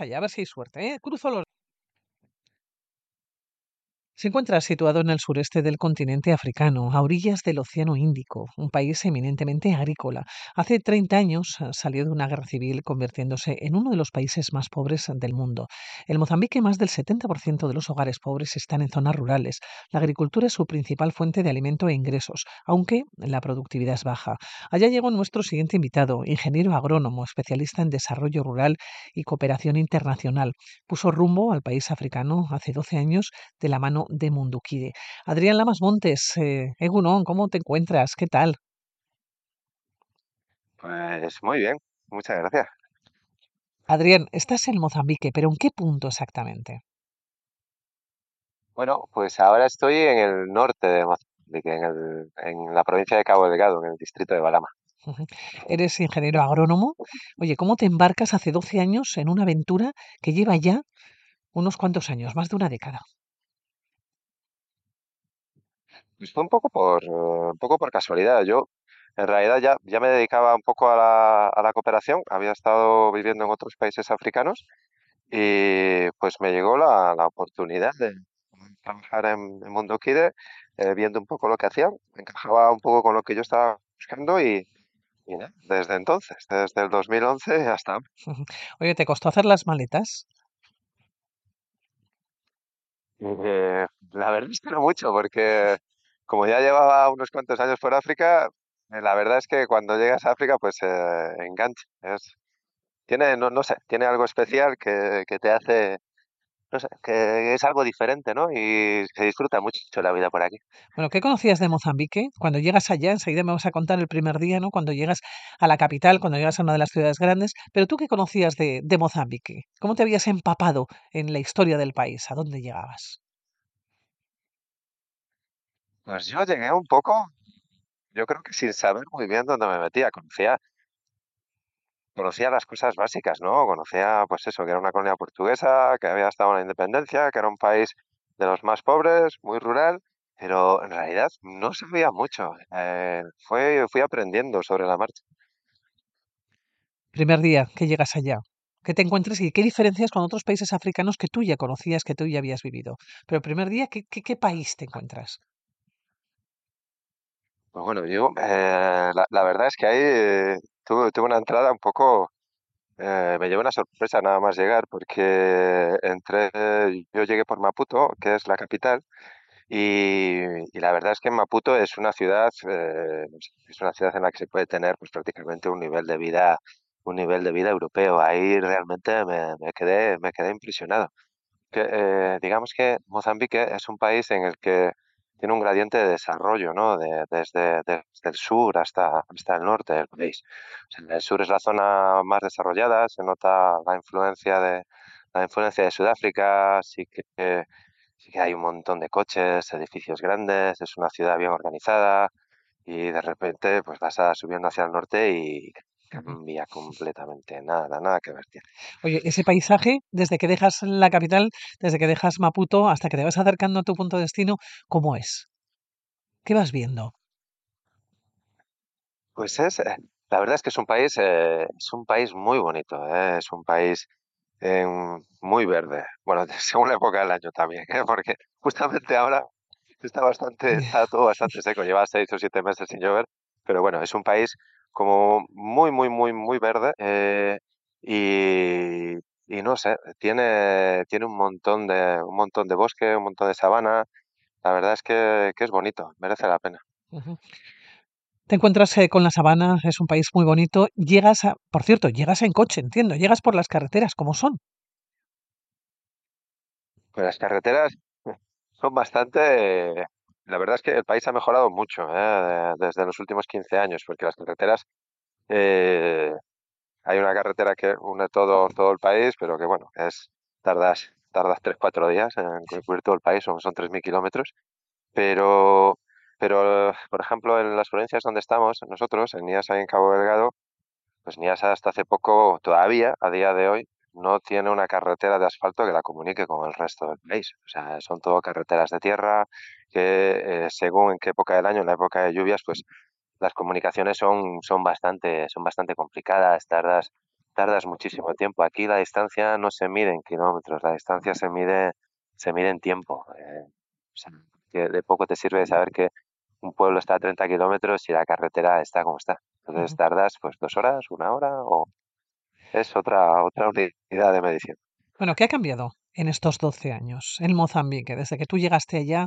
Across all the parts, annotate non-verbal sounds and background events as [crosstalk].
allá, a ver si hay suerte, ¿eh? Cruzo los Se encuentra situado en el sureste del continente africano, a orillas del Océano Índico, un país eminentemente agrícola. Hace 30 años eh, salió de una guerra civil convirtiéndose en uno de los países más pobres del mundo. En Mozambique más del 70% de los hogares pobres están en zonas rurales. La agricultura es su principal fuente de alimento e ingresos, aunque la productividad es baja. Allá llegó nuestro siguiente invitado, ingeniero agrónomo, especialista en desarrollo rural y cooperación internacional. Puso rumbo al país africano hace 12 años de la mano de Munduquide. Adrián Lamas Montes, eh, Egunon, ¿cómo te encuentras? ¿Qué tal? Pues muy bien, muchas gracias. Adrián, estás en Mozambique, pero ¿en qué punto exactamente? Bueno, pues ahora estoy en el norte de Mozambique, en, el- en la provincia de Cabo Delgado, en el distrito de Balama. Eres ingeniero agrónomo. Oye, ¿cómo te embarcas hace 12 años en una aventura que lleva ya unos cuantos años, más de una década? Pues fue un poco por, un poco por casualidad. Yo en realidad ya, ya me dedicaba un poco a la, a la cooperación, había estado viviendo en otros países africanos y pues me llegó la, la oportunidad de trabajar en, Mundo Kide, eh, viendo un poco lo que hacían, encajaba un poco con lo que yo estaba buscando y, desde entonces, desde el 2011 hasta. [laughs] Oye, ¿te costó hacer las maletas? Eh, la verdad es que no mucho, porque como ya llevaba unos cuantos años por África, eh, la verdad es que cuando llegas a África, pues eh, engancha. Tiene, no, no sé, tiene algo especial que, que te hace, no sé, que es algo diferente, ¿no? Y se disfruta mucho la vida por aquí. Bueno, ¿qué conocías de Mozambique? Cuando llegas allá, enseguida me vas a contar el primer día, ¿no? Cuando llegas a la capital, cuando llegas a una de las ciudades grandes, pero tú qué conocías de, de Mozambique? ¿Cómo te habías empapado en la historia del país? ¿A dónde llegabas? Pues yo llegué un poco, yo creo que sin saber muy bien dónde me metía. Conocía, conocía las cosas básicas, ¿no? Conocía, pues eso, que era una colonia portuguesa, que había estado en la independencia, que era un país de los más pobres, muy rural, pero en realidad no sabía mucho. Eh, fue, fui aprendiendo sobre la marcha. Primer día que llegas allá. ¿Qué te encuentras y qué diferencias con otros países africanos que tú ya conocías, que tú ya habías vivido? Pero primer día, ¿qué, qué, qué país te encuentras? Pues bueno, yo, eh, la, la verdad es que ahí eh, tuve, tuve una entrada un poco, eh, me llevó una sorpresa nada más llegar, porque entré, yo llegué por Maputo, que es la capital, Y, y la verdad es que Maputo es una ciudad, eh, es una ciudad en la que se puede tener pues prácticamente un nivel de vida, un nivel de vida europeo. Ahí realmente me, me quedé, me quedé impresionado. Que, eh, digamos que Mozambique es un país en el que tiene un gradiente de desarrollo, ¿no? De- desde, desde el sur hasta, hasta el norte del país. O sea, el sur es la zona más desarrollada, se nota la influencia de, la influencia de Sudáfrica, sí que Sí que hay un montón de coches, edificios grandes, es una ciudad bien organizada y de repente pues vas a- subiendo hacia el norte y. cambia completamente, nada, nada que ver. Oye, ese paisaje, desde que dejas la capital, desde que dejas Maputo hasta que te vas acercando a tu punto de destino, ¿cómo es? ¿Qué vas viendo? Pues es, eh, la verdad es que es un país, eh, es un país muy bonito, eh, Es un país eh, muy verde. Bueno, [laughs] según la época del año también. Porque justamente ahora está bastante, [laughs] está todo bastante seco, lleva seis o siete meses sin llover, pero bueno, es un país como muy, muy, muy, muy verde eh, y, y no sé, tiene, tiene un montón de, un montón de bosque, un montón de sabana. La verdad es que, que es bonito, merece la pena. Te encuentras eh, con la sabana, es un país muy bonito. Llegas a, por cierto, llegas en coche, entiendo, llegas por las carreteras, ¿cómo son? Pues las carreteras son bastante, la verdad es que el país ha mejorado mucho eh, desde los últimos 15 años, porque las carreteras eh, Hay una carretera que une todo, todo el país, pero que bueno, es tardas, tardas tres cuatro días en cubrir todo el país, son, son 3.000 kilómetros. Pero, pero, por ejemplo, en las provincias donde estamos, nosotros, en Niassa y en Cabo Delgado, pues Niassa hasta hace poco, todavía, a día de hoy, no tiene una carretera de asfalto que la comunique con el resto del país. O sea, son todo carreteras de tierra que, eh, según en qué época del año, en la época de lluvias, pues las comunicaciones son, son bastante, son bastante complicadas, tardas tardas muchísimo tiempo. Aquí la distancia no se mide en kilómetros, la distancia se mide, se mide en tiempo. Eh, o sea, que de poco te sirve saber que un pueblo está a 30 kilómetros y la carretera está como está. Entonces tardas pues dos horas, una hora o es otra, otra unidad de medición. Bueno, ¿qué ha cambiado en estos 12 años en Mozambique? Desde que tú llegaste allá,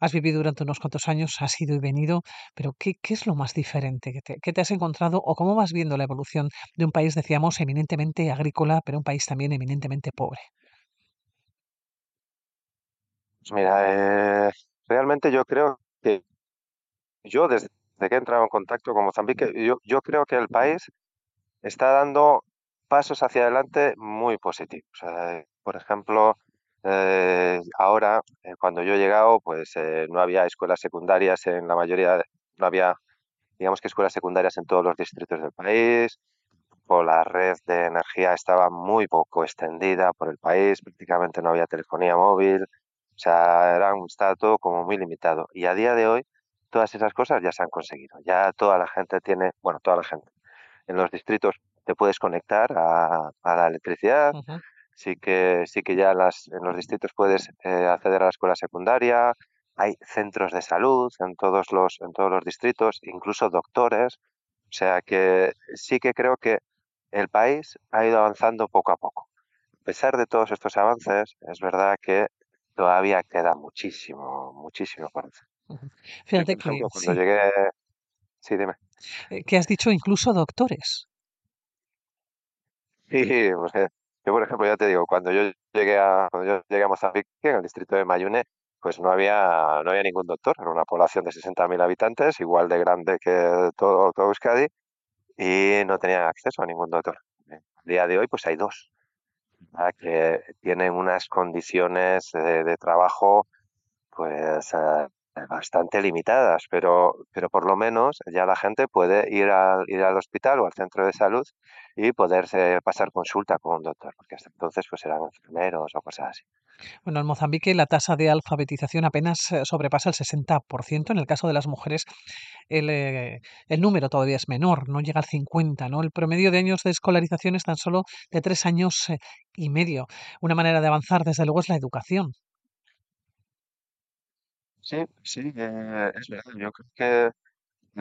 has vivido durante unos cuantos años, has ido y venido, pero ¿qué, qué es lo más diferente que te, que te has encontrado o cómo vas viendo la evolución de un país, decíamos, eminentemente agrícola, pero un país también eminentemente pobre? Pues mira, eh, realmente yo creo que yo desde que he entrado en contacto con Mozambique, yo, yo creo que el país está dando pasos hacia adelante muy positivos. Eh, por ejemplo, eh, ahora, eh, cuando yo he llegado, pues no había escuelas secundarias en la mayoría, no había, digamos que escuelas secundarias en todos los distritos del país, o la red de energía estaba muy poco extendida por el país, prácticamente no había telefonía móvil, o sea, era un, estaba todo como muy limitado. Y a día de hoy, todas esas cosas ya se han conseguido. Ya toda la gente tiene, bueno, toda la gente en los distritos te puedes conectar a, a la electricidad. Sí que, sí que ya las, en los distritos puedes eh, acceder a la escuela secundaria. Hay centros de salud en todos los, en todos los distritos, incluso doctores. O sea que sí que creo que el país ha ido avanzando poco a poco. A pesar de todos estos avances, es verdad que todavía queda muchísimo, muchísimo por hacer. [laughs] Fíjate por que cuando sí, llegué, sí, dime. eh, que has dicho incluso doctores. Sí, [laughs] pues, eh, yo por ejemplo ya te digo, cuando yo llegué a, cuando yo llegué a Mozambique, en el distrito de Mayune, pues no había, no había ningún doctor, era una población de 60.000 habitantes, igual de grande que todo, todo Euskadi, y no tenían acceso a ningún doctor. Eh, A día de hoy pues hay dos, ¿verdad? que tienen unas condiciones de, de trabajo pues eh, bastante limitadas, pero, pero por lo menos ya la gente puede ir al, ir al hospital o al centro de salud y poderse pasar consulta con un doctor, porque hasta entonces pues eran enfermeros o cosas así. Bueno, en Mozambique la tasa de alfabetización apenas eh, sobrepasa el 60%. En el caso de las mujeres, el, eh, el número todavía es menor, no llega al 50, ¿no? El promedio de años de escolarización es tan solo de tres años eh, y medio. Una manera de avanzar, desde luego, es la educación. Sí, sí, eh, es verdad. Yo creo que,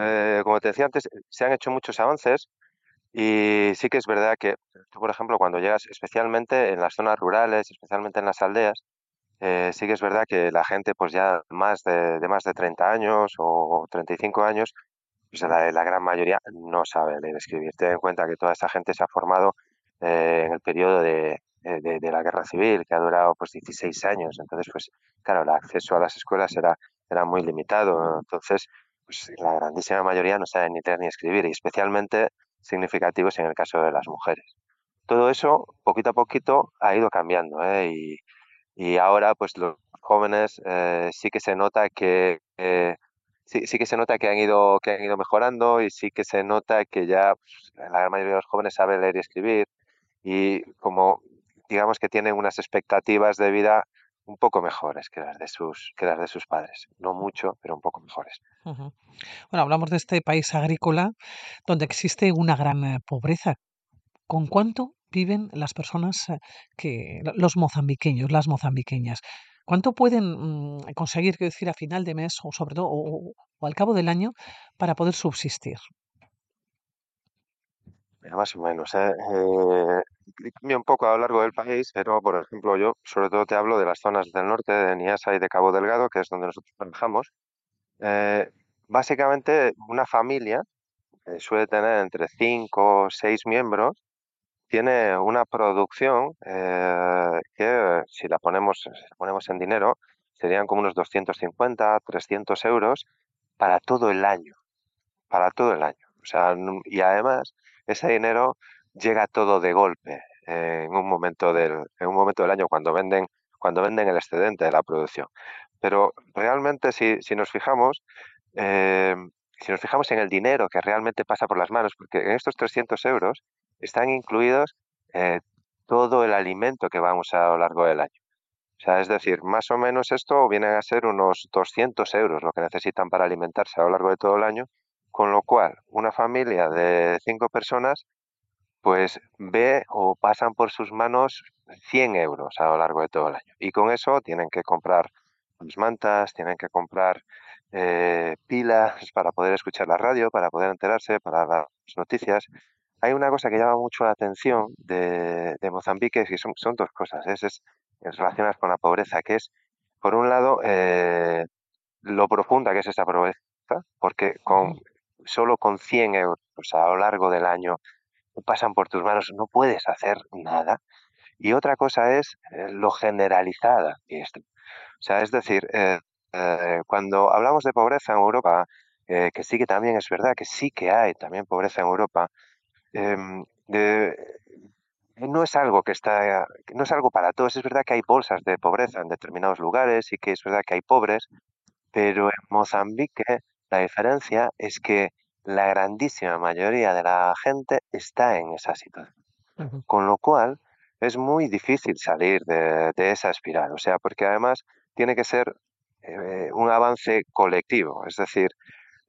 eh, como te decía antes, se han hecho muchos avances y sí que es verdad que tú, por ejemplo, cuando llegas, especialmente en las zonas rurales, especialmente en las aldeas, Eh, sí que es verdad que la gente, pues ya más de, de más de 30 años o 35 años, pues la, gran mayoría no sabe leer y escribir. Ten en cuenta que toda esa gente se ha formado eh, en el periodo de- de- de la guerra civil, que ha durado pues 16 años. Entonces, pues claro, el acceso a las escuelas era, era muy limitado. Entonces, pues la grandísima mayoría no sabe ni leer ni escribir, y especialmente significativos en el caso de las mujeres. Todo eso, poquito a poquito, ha ido cambiando, ¿eh? Y, y ahora, pues los jóvenes eh, sí que se nota que eh, sí, sí que se nota que han ido que han ido mejorando y sí que se nota que ya pues, la gran mayoría de los jóvenes sabe leer y escribir y como digamos que tienen unas expectativas de vida un poco mejores que las de sus que las de sus padres. No mucho, pero un poco mejores. Bueno, hablamos de este país agrícola donde existe una gran eh, pobreza. ¿Con cuánto viven las personas eh, que, lo- los mozambiqueños, las mozambiqueñas? ¿Cuánto pueden mm, conseguir, quiero decir, a final de mes o sobre todo o al cabo del año para poder subsistir? Mira, más o menos, ¿eh? Eh, cambia un poco a lo largo del país, pero por ejemplo yo sobre todo te hablo de las zonas del norte, de Niassa y de Cabo Delgado, que es donde nosotros trabajamos. Eh, básicamente, una familia suele tener entre 5 o 6 miembros, tiene una producción eh, que si la ponemos, si la ponemos en dinero, serían como unos 250, 300 euros para todo el año, para todo el año. O sea, y además ese dinero llega todo de golpe eh, en un momento del, en un momento del año cuando venden, cuando venden el excedente de la producción. Pero realmente si, si nos fijamos, eh, si nos fijamos en el dinero que realmente pasa por las manos, porque en estos 300 euros están incluidos eh, todo el alimento que van a a lo largo del año. O sea, es decir, más o menos esto viene a ser unos 200 euros lo que necesitan para alimentarse a lo largo de todo el año, con lo cual una familia de cinco personas pues ve o pasan por sus manos 100 euros a lo largo de todo el año. Y con eso tienen que comprar las mantas, tienen que comprar eh, pilas para poder escuchar la radio, para poder enterarse, para las noticias. Hay una cosa que llama mucho la atención de, Mozambique, y son, son dos cosas, es, es, relacionadas con la pobreza, que es, por un lado, eh, lo profunda que es esa pobreza, porque con, solo con 100 euros a lo largo del año pasan por tus manos, no puedes hacer nada. Y otra cosa es eh, lo generalizada esto. O sea, es decir, eh, eh, cuando hablamos de pobreza en Europa, que sí que también es verdad que sí que hay también pobreza en Europa, em, no es algo que está, no es algo para todos. Es verdad que hay bolsas de pobreza en determinados lugares y que es verdad que hay pobres, pero en Mozambique la diferencia es que la grandísima mayoría de la gente está en esa situación. Con lo cual es muy difícil salir de, esa espiral. O sea, porque además tiene que ser eh, un avance colectivo. Es decir,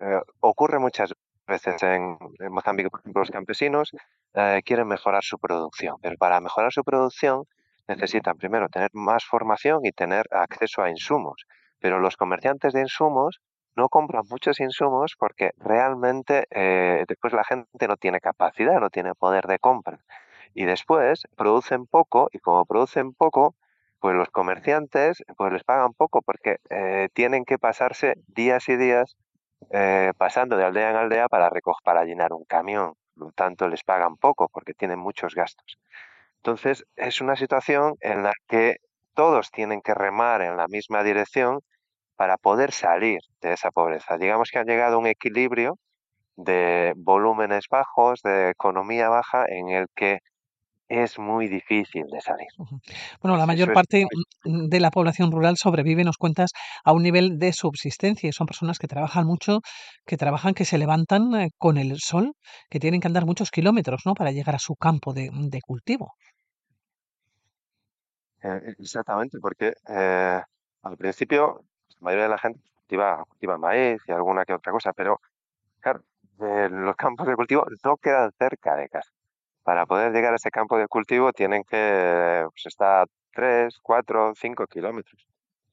eh, ocurre muchas veces en, Mozambique, por ejemplo, los campesinos eh, quieren mejorar su producción, pero para mejorar su producción necesitan primero tener más formación y tener acceso a insumos. Pero los comerciantes de insumos no compran muchos insumos porque realmente eh, después la gente no tiene capacidad, no tiene poder de compra. Y después producen poco y como producen poco, pues los comerciantes pues les pagan poco porque eh, tienen que pasarse días y días eh, pasando de aldea en aldea para para llenar un camión. Por lo tanto, les pagan poco porque tienen muchos gastos. Entonces, es una situación en la que todos tienen que remar en la misma dirección para poder salir de esa pobreza. Digamos que han llegado a un equilibrio de volúmenes bajos, de economía baja, en el que es muy difícil de salir. Bueno, la mayor parte de la población rural sobrevive, nos cuentas, a un nivel de subsistencia son personas que trabajan mucho, que trabajan, que se levantan eh, con el sol, que tienen que andar muchos kilómetros, ¿no? Para llegar a su campo de, cultivo. Eh, exactamente, porque eh, al principio la mayoría de la gente cultiva, maíz y alguna que otra cosa, pero claro, los campos de cultivo no quedan cerca de casa. Para poder llegar a ese campo de cultivo tienen que pues, estar 3, 4, 5 kilómetros.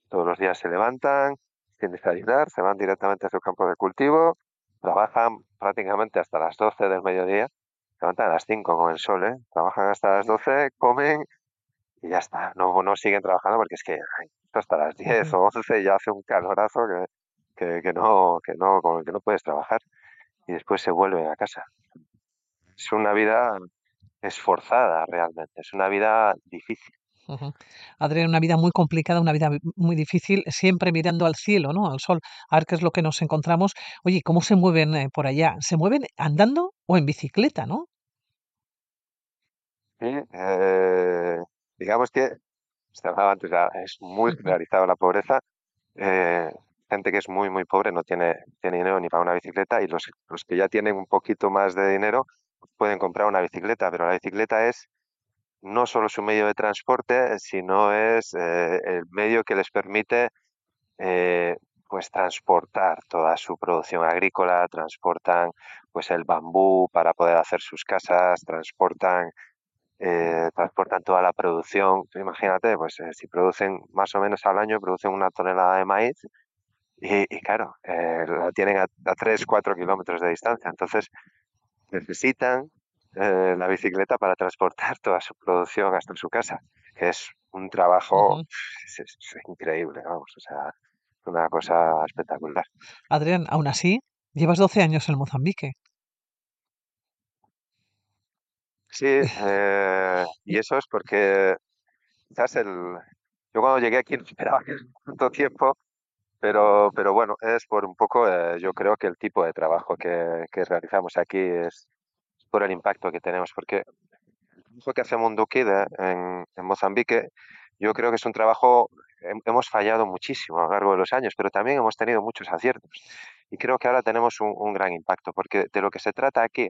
Todos los días se levantan, sin desayunar, se van directamente a su campo de cultivo, trabajan prácticamente hasta las 12 del mediodía, se levantan a las 5 con el sol, ¿eh? trabajan hasta las 12, comen y ya está. No, no siguen trabajando porque es que hasta las 10 o 11 ya hace un calorazo que, que, no, que, no, con el que no puedes trabajar y después se vuelve a casa. Es una vida esforzada realmente, es una vida difícil. Adrián, una vida muy complicada, una vida muy difícil, siempre mirando al cielo, ¿no? Al sol, a ver qué es lo que nos encontramos. Oye, ¿cómo se mueven eh, por allá? ¿Se mueven andando o en bicicleta, no? Sí, eh, digamos que antes, es muy generalizada la pobreza. Eh, gente que es muy, muy pobre no tiene, tiene dinero ni para una bicicleta y los, los que ya tienen un poquito más de dinero pueden comprar una bicicleta, pero la bicicleta es no solo su medio de transporte, sino es eh, el medio que les permite eh, pues transportar toda su producción agrícola, transportan pues el bambú para poder hacer sus casas, transportan eh, transportan toda la producción. Imagínate, pues eh, si producen más o menos al año, producen una tonelada de maíz y, claro, eh, la tienen a, 3, 4 kilómetros de distancia. Entonces necesitan la bicicleta para transportar [laughs] toda su producción hasta su casa, que es un trabajo increíble, vamos, o sea, una cosa espectacular. Adrián, aún así, llevas 12 años en Mozambique. Sí, eh, y eso es porque quizás el, yo cuando llegué aquí no esperaba [laughs] que tanto tiempo, pero, pero bueno, es por un poco, eh, yo creo que el tipo de trabajo que, que realizamos aquí es por el impacto que tenemos, porque el trabajo que hace Munduki en, en Mozambique, yo creo que es un trabajo, hemos fallado muchísimo a lo largo de los años, pero también hemos tenido muchos aciertos. Y creo que ahora tenemos un gran impacto, porque de lo que se trata aquí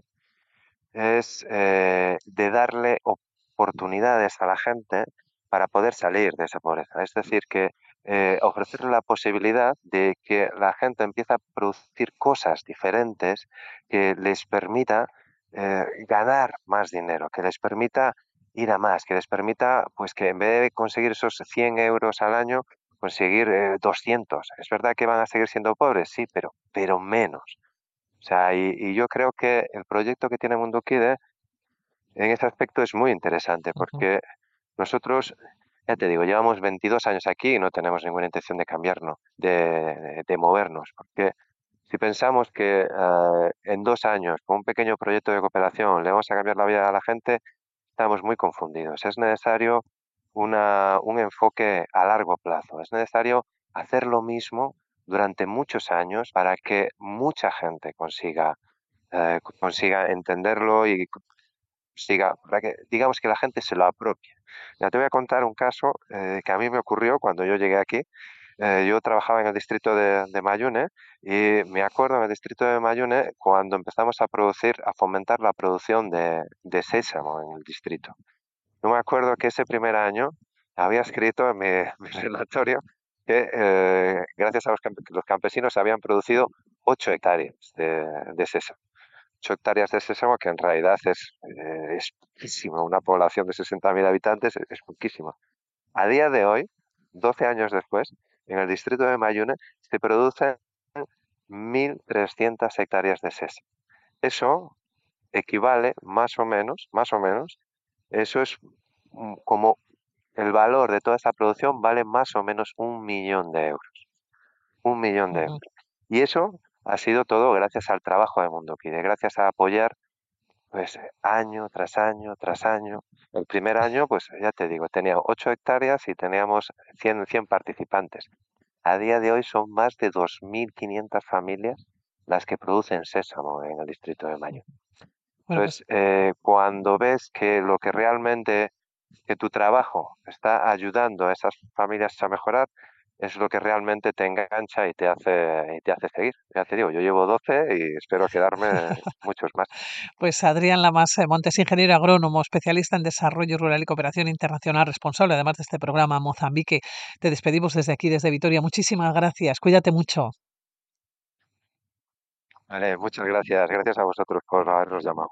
es eh, de darle oportunidades a la gente para poder salir de esa pobreza. Es decir, que eh, ofrecerle la posibilidad de que la gente empiece a producir cosas diferentes que les permita eh, ganar más dinero, que les permita ir a más, que les permita, pues que en vez de conseguir esos 100 euros al año, conseguir 200. Eh, es verdad que van a seguir siendo pobres, sí, pero, pero menos. O sea, y, yo creo que el proyecto que tiene Mundo Kide en ese aspecto es muy interesante, porque nosotros, ya te digo, llevamos 22 años aquí y no tenemos ninguna intención de cambiarnos, de, de movernos, porque si pensamos que eh, en dos años, con un pequeño proyecto de cooperación, le vamos a cambiar la vida a la gente, estamos muy confundidos. Es necesario una, un enfoque a largo plazo. Es necesario hacer lo mismo durante muchos años para que mucha gente consiga, eh, consiga entenderlo y siga, para que digamos que la gente se lo apropie. Ya te voy a contar un caso eh, que a mí me ocurrió cuando yo llegué aquí eh, yo trabajaba en el distrito de, Mayune y me acuerdo en el distrito de Mayune cuando empezamos a producir, a fomentar la producción de, sésamo en el distrito. Yo me acuerdo que ese primer año había escrito en mi, [laughs] relatorio que eh, gracias a los, campesinos habían producido 8 hectáreas de, sésamo. 8 hectáreas de sésamo que en realidad es, eh, es. Una población de 60.000 habitantes es, es. A día de hoy, 12 años después, en el distrito de Mayune se producen 1.300 hectáreas de sésamo. Eso equivale más o menos, más o menos, eso es mm, como el valor de toda esta producción vale más o menos un millón de euros. Un millón de euros. Y eso ha sido todo gracias al trabajo de Mundo Kide, gracias a apoyar pues año tras año tras año. El primer año, pues ya te digo, tenía 8 hectáreas y teníamos 100, 100 participantes. A día de hoy son más de 2.500 familias las que producen sésamo en el distrito de Mayo. Entonces, pues eh, cuando ves que lo que realmente, que tu trabajo está ayudando a esas familias a mejorar, es lo que realmente te engancha y te hace, y te hace seguir. Ya te digo, yo llevo 12 y espero quedarme [laughs] muchos más. Pues Adrián Lamas eh, Montes, ingeniero agrónomo, especialista en desarrollo rural y cooperación internacional, responsable además de este programa Mozambique. Te despedimos desde aquí, desde Vitoria. Muchísimas gracias. Cuídate mucho. Vale, muchas gracias. Gracias a vosotros por habernos llamado.